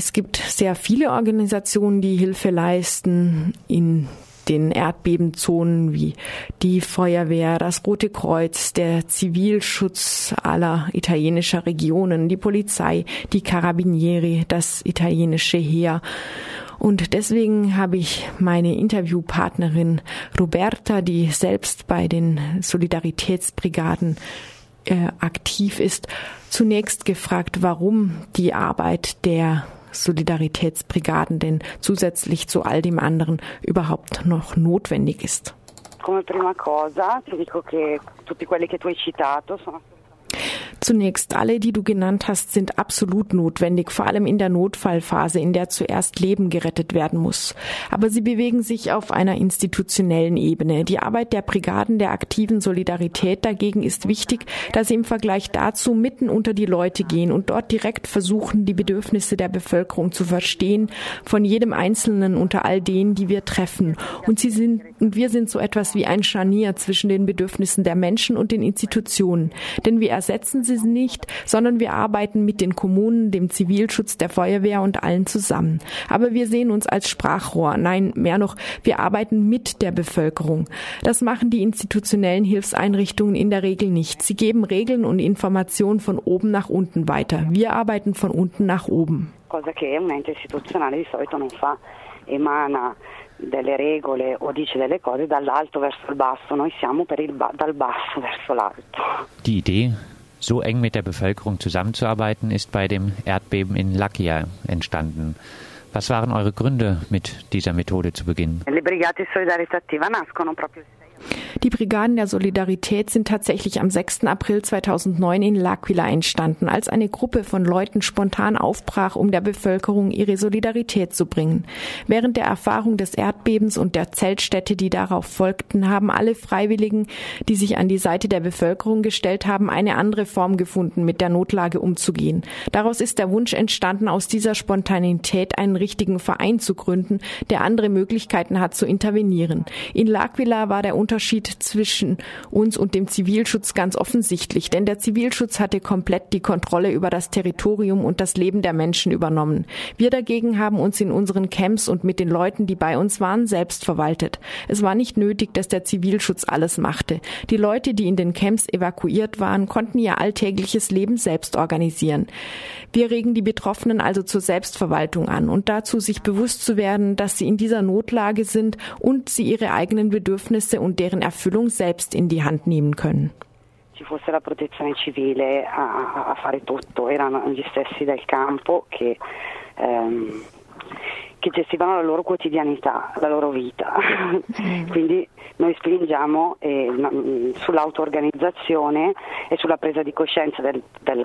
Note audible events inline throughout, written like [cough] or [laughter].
Es gibt sehr viele Organisationen, die Hilfe leisten in den Erdbebenzonen wie die Feuerwehr, das Rote Kreuz, der Zivilschutz aller italienischer Regionen, die Polizei, die Carabinieri, das italienische Heer. Und deswegen habe ich meine Interviewpartnerin Roberta, die selbst bei den Solidaritätsbrigaden äh, aktiv ist, zunächst gefragt, warum die Arbeit der Solidaritätsbrigaden denn zusätzlich zu all dem anderen überhaupt noch notwendig ist. Zunächst alle, die du genannt hast, sind absolut notwendig, vor allem in der Notfallphase, in der zuerst Leben gerettet werden muss. Aber sie bewegen sich auf einer institutionellen Ebene. Die Arbeit der Brigaden der aktiven Solidarität dagegen ist wichtig, da sie im Vergleich dazu mitten unter die Leute gehen und dort direkt versuchen, die Bedürfnisse der Bevölkerung zu verstehen, von jedem Einzelnen unter all denen, die wir treffen. Und sie sind, und wir sind so etwas wie ein Scharnier zwischen den Bedürfnissen der Menschen und den Institutionen. Denn wir ersetzen sie nicht, sondern wir arbeiten mit den Kommunen, dem Zivilschutz, der Feuerwehr und allen zusammen. Aber wir sehen uns als Sprachrohr. Nein, mehr noch, wir arbeiten mit der Bevölkerung. Das machen die institutionellen Hilfseinrichtungen in der Regel nicht. Sie geben Regeln und Informationen von oben nach unten weiter. Wir arbeiten von unten nach oben. Cosa che un ente istituzionale di solito non fa, emana delle regole o dice delle cose dall'alto verso il basso, noi siamo per il ba dal basso verso l'alto. Die Idee so eng mit der Bevölkerung zusammenzuarbeiten, ist bei dem Erdbeben in Lakia entstanden. Was waren eure Gründe, mit dieser Methode zu beginnen? Le die Brigaden der Solidarität sind tatsächlich am 6. April 2009 in L'Aquila entstanden, als eine Gruppe von Leuten spontan aufbrach, um der Bevölkerung ihre Solidarität zu bringen. Während der Erfahrung des Erdbebens und der Zeltstätte, die darauf folgten, haben alle Freiwilligen, die sich an die Seite der Bevölkerung gestellt haben, eine andere Form gefunden, mit der Notlage umzugehen. Daraus ist der Wunsch entstanden, aus dieser Spontanität einen richtigen Verein zu gründen, der andere Möglichkeiten hat zu intervenieren. In L'Aquila war der Unterschied zwischen uns und dem Zivilschutz ganz offensichtlich, denn der Zivilschutz hatte komplett die Kontrolle über das Territorium und das Leben der Menschen übernommen. Wir dagegen haben uns in unseren Camps und mit den Leuten, die bei uns waren, selbst verwaltet. Es war nicht nötig, dass der Zivilschutz alles machte. Die Leute, die in den Camps evakuiert waren, konnten ihr alltägliches Leben selbst organisieren. Wir regen die Betroffenen also zur Selbstverwaltung an und dazu, sich bewusst zu werden, dass sie in dieser Notlage sind und sie ihre eigenen Bedürfnisse und deren Erfüllung selbst in die Hand nehmen können. Ci fosse la protezione civile a, a fare tutto, erano gli stessi del campo che, ehm, che gestivano la loro quotidianità, la loro vita. [laughs] Quindi noi spingiamo eh, sull'auto-organizzazione e sulla presa di coscienza del, del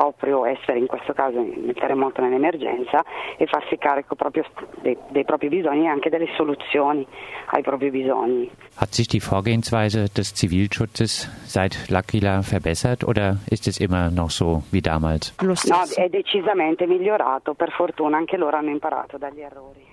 proprio essere in questo caso nel terremoto nell'emergenza e farsi carico proprio dei, dei propri bisogni e anche delle soluzioni ai propri bisogni. Hat sich die Vorgehensweise des Zivilschutzes seit L'Aquila verbessert oder ist es immer noch so wie damals? No, è decisamente migliorato, per fortuna anche loro hanno imparato dagli errori.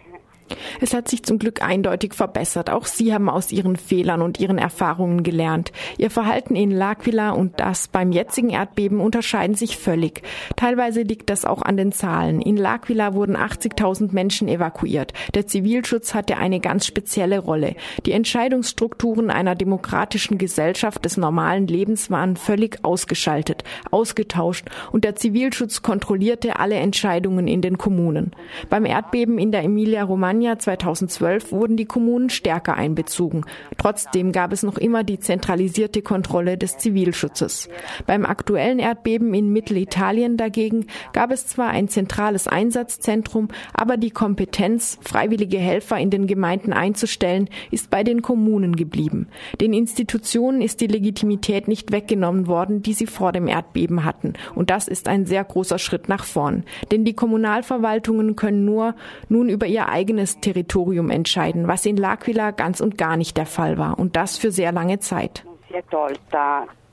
Es hat sich zum Glück eindeutig verbessert. Auch Sie haben aus Ihren Fehlern und Ihren Erfahrungen gelernt. Ihr Verhalten in L'Aquila und das beim jetzigen Erdbeben unterscheiden sich völlig. Teilweise liegt das auch an den Zahlen. In L'Aquila wurden 80.000 Menschen evakuiert. Der Zivilschutz hatte eine ganz spezielle Rolle. Die Entscheidungsstrukturen einer demokratischen Gesellschaft des normalen Lebens waren völlig ausgeschaltet, ausgetauscht und der Zivilschutz kontrollierte alle Entscheidungen in den Kommunen. Beim Erdbeben in der Emilia-Romagna Campagna 2012 wurden die Kommunen stärker einbezogen. Trotzdem gab es noch immer die zentralisierte Kontrolle des Zivilschutzes. Beim aktuellen Erdbeben in Mittelitalien dagegen gab es zwar ein zentrales Einsatzzentrum, aber die Kompetenz, freiwillige Helfer in den Gemeinden einzustellen, ist bei den Kommunen geblieben. Den Institutionen ist die Legitimität nicht weggenommen worden, die sie vor dem Erdbeben hatten. Und das ist ein sehr großer Schritt nach vorn. Denn die Kommunalverwaltungen können nur nun über ihr eigenes eigenes Territorium entscheiden, was in L'Aquila ganz und gar nicht der Fall war und das für sehr lange Zeit.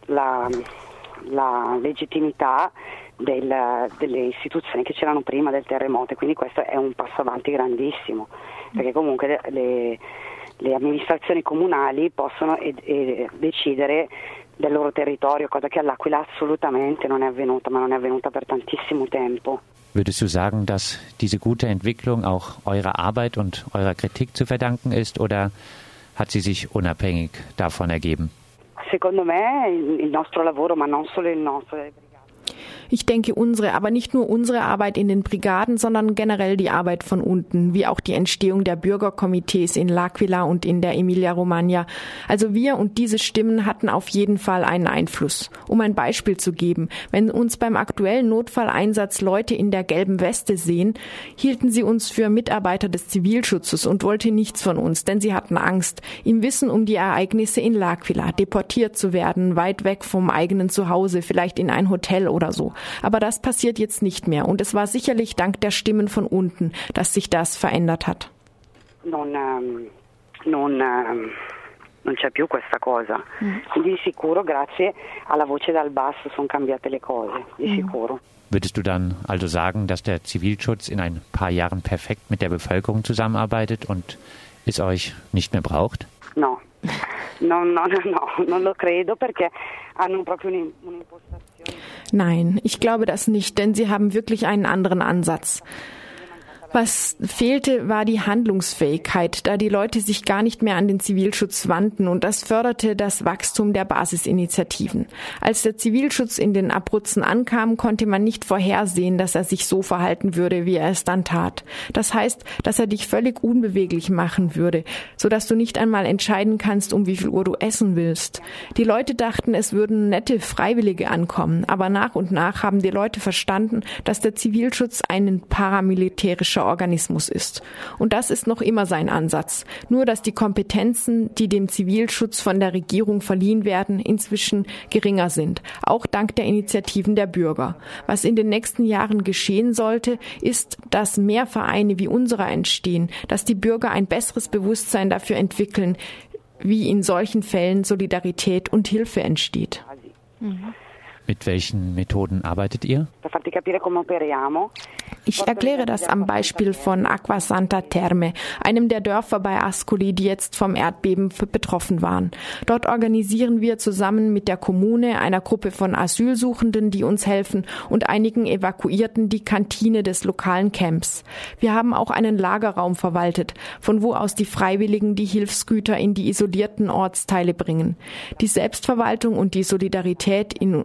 La, la legittimità del, delle istituzioni che c'erano prima del terremoto e quindi questo è un passo avanti grandissimo perché comunque le, le amministrazioni comunali possono ed, ed decidere del loro territorio, cosa che all'Aquila assolutamente non è avvenuta, ma non è avvenuta per tantissimo tempo. Würdest du sagen, dass diese gute Entwicklung auch eurer Arbeit und eurer Kritik zu verdanken ist oder hat sie sich unabhängig davon ergeben? Secondo me il nostro lavoro, ma non solo il nostro, ich denke unsere, aber nicht nur unsere Arbeit in den Brigaden, sondern generell die Arbeit von unten, wie auch die Entstehung der Bürgerkomitees in L'Aquila und in der Emilia-Romagna. Also wir und diese Stimmen hatten auf jeden Fall einen Einfluss. Um ein Beispiel zu geben, wenn uns beim aktuellen Notfalleinsatz Leute in der gelben Weste sehen, hielten sie uns für Mitarbeiter des Zivilschutzes und wollten nichts von uns, denn sie hatten Angst, im Wissen um die Ereignisse in L'Aquila, deportiert zu werden, weit weg vom eigenen Zuhause, vielleicht in ein Hotel oder so. Aber das passiert jetzt nicht mehr. Und es war sicherlich dank der Stimmen von unten, dass sich das verändert hat. Non, um, non, um, non c'è più questa cosa. Mm. Di sicuro grazie alla voce dal basso sono cambiate le cose, di mm. sicuro. Würdest du dann also sagen, dass der Zivilschutz in ein paar Jahren perfekt mit der Bevölkerung zusammenarbeitet und es euch nicht mehr braucht? No, [laughs] no, no, no, no non lo credo perché hanno proprio un'impostazione. Nein, ich glaube das nicht, denn sie haben wirklich einen anderen Ansatz. Was fehlte, war die Handlungsfähigkeit, da die Leute sich gar nicht mehr an den Zivilschutz wandten und das förderte das Wachstum der Basisinitiativen. Als der Zivilschutz in den Abruzzen ankam, konnte man nicht vorhersehen, dass er sich so verhalten würde, wie er es dann tat. Das heißt, dass er dich völlig unbeweglich machen würde, so dass du nicht einmal entscheiden kannst, um wie viel Uhr du essen willst. Die Leute dachten, es würden nette Freiwillige ankommen, aber nach und nach haben die Leute verstanden, dass der Zivilschutz ein paramilitärischer Organismus ist. Und das ist noch immer sein Ansatz. Nur dass die Kompetenzen, die dem Zivilschutz von der Regierung verliehen werden, inzwischen geringer sind, auch dank der Initiativen der Bürger. Was in den nächsten Jahren geschehen sollte, ist, dass mehr Vereine wie unserer entstehen, dass die Bürger ein besseres Bewusstsein dafür entwickeln, wie in solchen Fällen Solidarität und Hilfe entsteht. Mhm. Mit welchen Methoden arbeitet ihr? Ich erkläre das am Beispiel von Aqua Santa Terme, einem der Dörfer bei Ascoli, die jetzt vom Erdbeben betroffen waren. Dort organisieren wir zusammen mit der Kommune, einer Gruppe von Asylsuchenden, die uns helfen, und einigen Evakuierten die Kantine des lokalen Camps. Wir haben auch einen Lagerraum verwaltet, von wo aus die Freiwilligen die Hilfsgüter in die isolierten Ortsteile bringen. Die Selbstverwaltung und die Solidarität in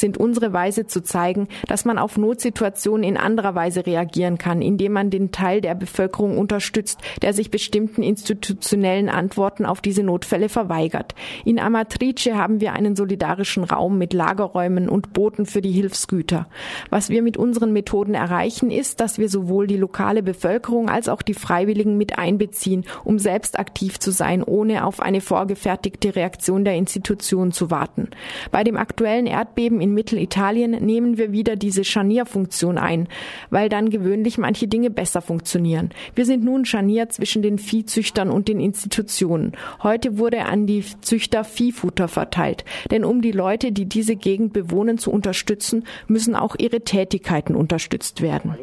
sind unsere Weise zu zeigen, dass man auf Notsituationen in anderer Weise reagieren kann, indem man den Teil der Bevölkerung unterstützt, der sich bestimmten institutionellen Antworten auf diese Notfälle verweigert. In Amatrice haben wir einen solidarischen Raum mit Lagerräumen und Booten für die Hilfsgüter. Was wir mit unseren Methoden erreichen, ist, dass wir sowohl die lokale Bevölkerung als auch die Freiwilligen mit einbeziehen, um selbst aktiv zu sein, ohne auf eine vorgefertigte Reaktion der Institution zu warten. Bei dem aktuellen Erdbeben in Mittelitalien nehmen wir wieder diese Scharnierfunktion ein, weil dann gewöhnlich manche Dinge besser funktionieren. Wir sind nun Scharnier zwischen den Viehzüchtern und den Institutionen. Heute wurde an die Züchter Viehfutter verteilt, denn um die Leute, die diese Gegend bewohnen, zu unterstützen, müssen auch ihre Tätigkeiten unterstützt werden.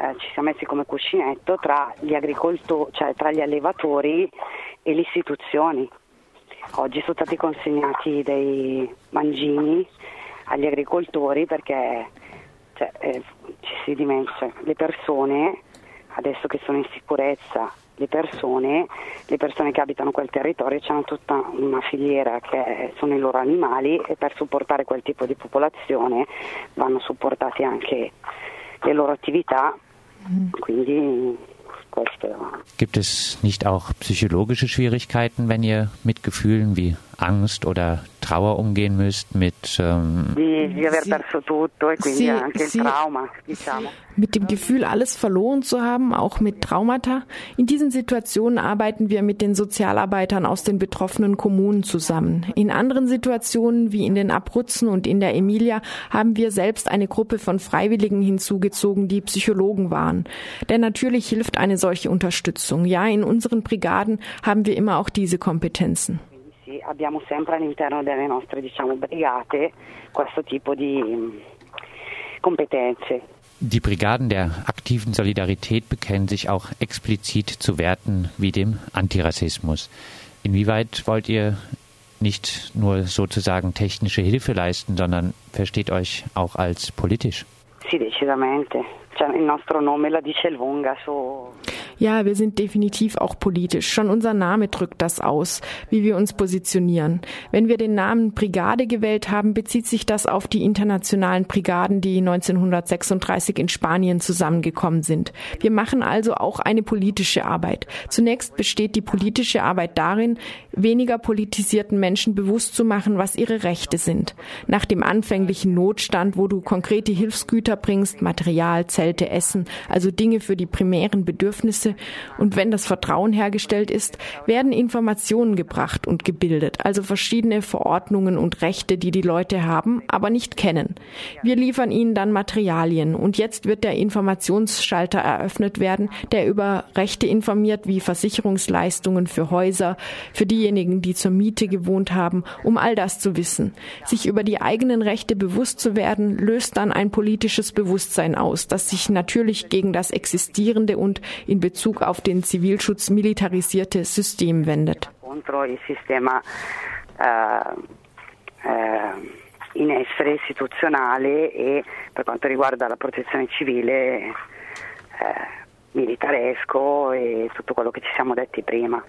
Eh, ci siamo messi come cuscinetto tra gli, agricoltori, cioè tra gli allevatori e le istituzioni. Oggi sono stati consegnati dei mangini agli agricoltori perché cioè, eh, ci si dimentica, le persone adesso che sono in sicurezza, le persone, le persone che abitano quel territorio hanno tutta una filiera che sono i loro animali e per supportare quel tipo di popolazione vanno supportate anche le loro attività, mm. quindi questo. Gibt es nicht auch psychologische Schwierigkeiten, wenn ihr mit Gefühlen wie Angst oder Trauer umgehen müsst, mit ähm, sie, trauma, diciamo. Mit dem Gefühl, alles verloren zu haben, auch mit Traumata. In diesen Situationen arbeiten wir mit den Sozialarbeitern aus den betroffenen Kommunen zusammen. In anderen Situationen, wie in den Abruzzen und in der Emilia, haben wir selbst eine Gruppe von Freiwilligen hinzugezogen, die Psychologen waren. Denn natürlich hilft eine solche Unterstützung. Ja, in unseren Brigaden haben wir immer auch diese Kompetenzen abbiamo sempre all'interno delle nostre diciamo, brigate questo tipo di mm, competenze. Die Brigaden der aktiven Solidarität bekennen sich auch explizit zu Werten wie dem Antirassismus. Inwieweit wollt ihr nicht nur sozusagen technische Hilfe leisten, sondern versteht euch auch als politisch? Sì, decisamente. Cioè, il nostro nome la dice lunga su ja, wir sind definitiv auch politisch. Schon unser Name drückt das aus, wie wir uns positionieren. Wenn wir den Namen Brigade gewählt haben, bezieht sich das auf die internationalen Brigaden, die 1936 in Spanien zusammengekommen sind. Wir machen also auch eine politische Arbeit. Zunächst besteht die politische Arbeit darin, weniger politisierten Menschen bewusst zu machen, was ihre Rechte sind. Nach dem anfänglichen Notstand, wo du konkrete Hilfsgüter bringst, Material, Zelte, Essen, also Dinge für die primären Bedürfnisse, Prozesse und wenn das Vertrauen hergestellt ist, werden Informationen gebracht und gebildet, also verschiedene Verordnungen und Rechte, die die Leute haben, aber nicht kennen. Wir liefern ihnen dann Materialien und jetzt wird der Informationsschalter eröffnet werden, der über Rechte informiert, wie Versicherungsleistungen für Häuser, für diejenigen, die zur Miete gewohnt haben, um all das zu wissen. Sich über die eigenen Rechte bewusst zu werden, löst dann ein politisches Bewusstsein aus, das sich natürlich gegen das Existierende und in Bezug Bezug auf den Zivilschutz militarisierte System wendet. Il sistema eh, eh, in essere istituzionale e per quanto riguarda la protezione civile eh, militaresco e tutto quello che ci siamo detti prima.